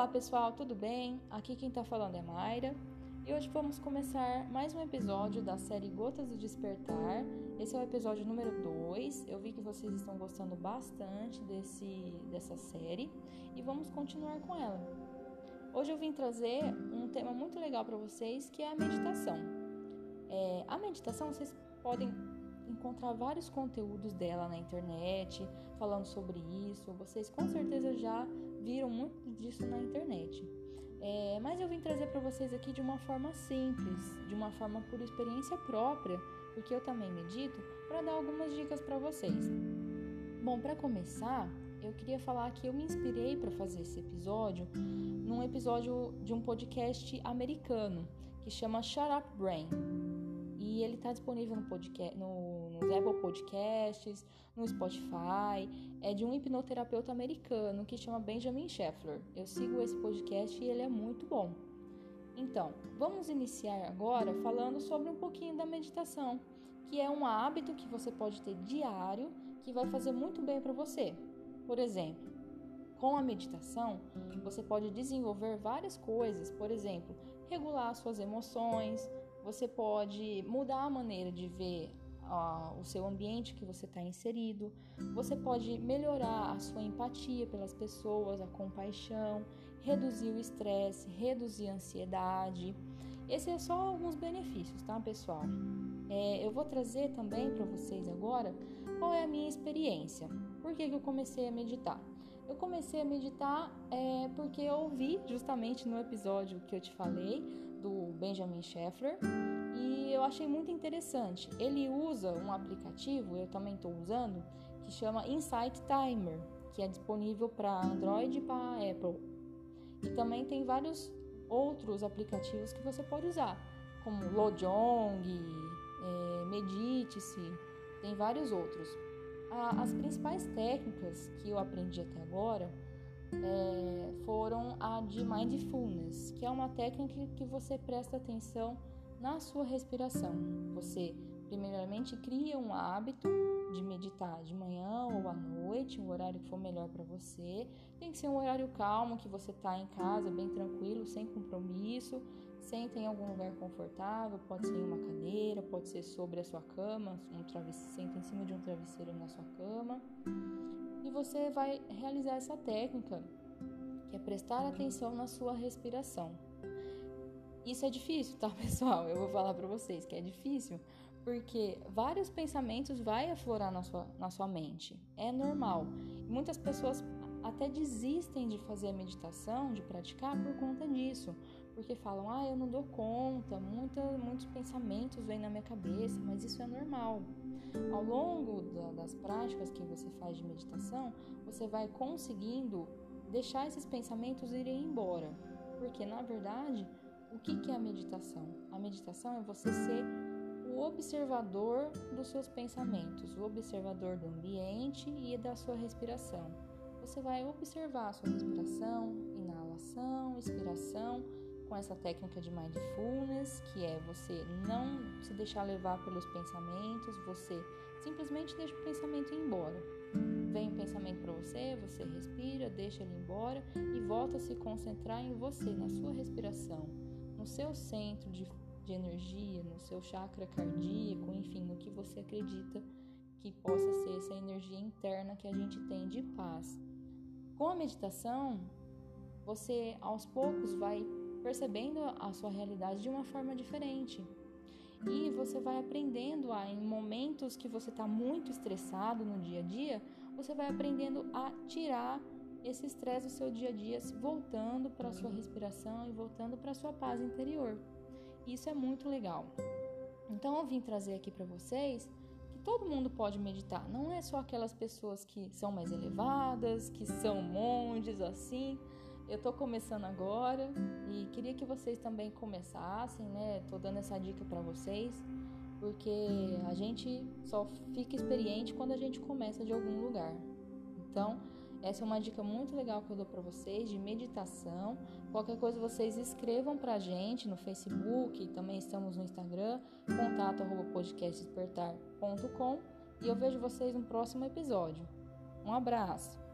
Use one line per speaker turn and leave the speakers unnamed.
Olá pessoal, tudo bem? Aqui quem está falando é Mayra e hoje vamos começar mais um episódio da série Gotas do Despertar. Esse é o episódio número 2. Eu vi que vocês estão gostando bastante desse, dessa série e vamos continuar com ela. Hoje eu vim trazer um tema muito legal para vocês que é a meditação. É, a meditação vocês podem encontrar vários conteúdos dela na internet falando sobre isso. Vocês com certeza já viram muito disso na internet. É, mas eu vim trazer para vocês aqui de uma forma simples, de uma forma por experiência própria, porque eu também medito, para dar algumas dicas para vocês. Bom, para começar, eu queria falar que eu me inspirei para fazer esse episódio num episódio de um podcast americano que chama Shut Up Brain. E ele está disponível no, podcast, no, nos Apple Podcasts, no Spotify. É de um hipnoterapeuta americano que chama Benjamin Scheffler. Eu sigo esse podcast e ele é muito bom. Então, vamos iniciar agora falando sobre um pouquinho da meditação, que é um hábito que você pode ter diário que vai fazer muito bem para você. Por exemplo, com a meditação, você pode desenvolver várias coisas, por exemplo, regular suas emoções, você pode mudar a maneira de ver o seu ambiente que você está inserido. Você pode melhorar a sua empatia pelas pessoas, a compaixão, reduzir o estresse, reduzir a ansiedade. Esses são é só alguns benefícios, tá, pessoal? É, eu vou trazer também para vocês agora qual é a minha experiência. Por que, que eu comecei a meditar? Eu comecei a meditar é, porque eu ouvi justamente no episódio que eu te falei do Benjamin Scheffler e eu achei muito interessante. Ele usa um aplicativo, eu também estou usando, que chama Insight Timer, que é disponível para Android e para Apple. E também tem vários outros aplicativos que você pode usar, como Lojong, é, Medite-se, tem vários outros. As principais técnicas que eu aprendi até agora é, foram a de mindfulness, que é uma técnica que você presta atenção na sua respiração. Você, primeiramente, cria um hábito de meditar de manhã ou à noite, um horário que for melhor para você. Tem que ser um horário calmo, que você está em casa, bem tranquilo, sem compromisso. Senta em algum lugar confortável, pode ser em uma cadeira, pode ser sobre a sua cama, um travesseiro, senta em cima de um travesseiro na sua cama. E você vai realizar essa técnica, que é prestar atenção na sua respiração. Isso é difícil, tá, pessoal? Eu vou falar para vocês que é difícil, porque vários pensamentos vai aflorar na sua, na sua mente. É normal. Muitas pessoas até desistem de fazer a meditação, de praticar por conta disso, porque falam: "Ah, eu não dou conta, muita, muitos pensamentos vêm na minha cabeça", mas isso é normal. Ao longo da, das práticas que você faz de meditação, você vai conseguindo deixar esses pensamentos irem embora, porque na verdade o que é a meditação? A meditação é você ser o observador dos seus pensamentos, o observador do ambiente e da sua respiração. Você vai observar a sua respiração, inalação, expiração, com essa técnica de mindfulness, que é você não se deixar levar pelos pensamentos, você simplesmente deixa o pensamento ir embora. Vem o pensamento para você, você respira, deixa ele embora e volta a se concentrar em você, na sua respiração no seu centro de, de energia, no seu chakra cardíaco, enfim, no que você acredita que possa ser essa energia interna que a gente tem de paz. Com a meditação, você aos poucos vai percebendo a sua realidade de uma forma diferente. E você vai aprendendo a, em momentos que você está muito estressado no dia a dia, você vai aprendendo a tirar esse estresse do seu dia a dia, voltando para a sua respiração e voltando para a sua paz interior. Isso é muito legal. Então eu vim trazer aqui para vocês que todo mundo pode meditar, não é só aquelas pessoas que são mais elevadas, que são monges assim. Eu tô começando agora e queria que vocês também começassem, né? Tô dando essa dica para vocês, porque a gente só fica experiente quando a gente começa de algum lugar. Então, essa é uma dica muito legal que eu dou para vocês de meditação. Qualquer coisa vocês escrevam para a gente no Facebook, também estamos no Instagram, contato podcastdespertar.com e eu vejo vocês no próximo episódio. Um abraço!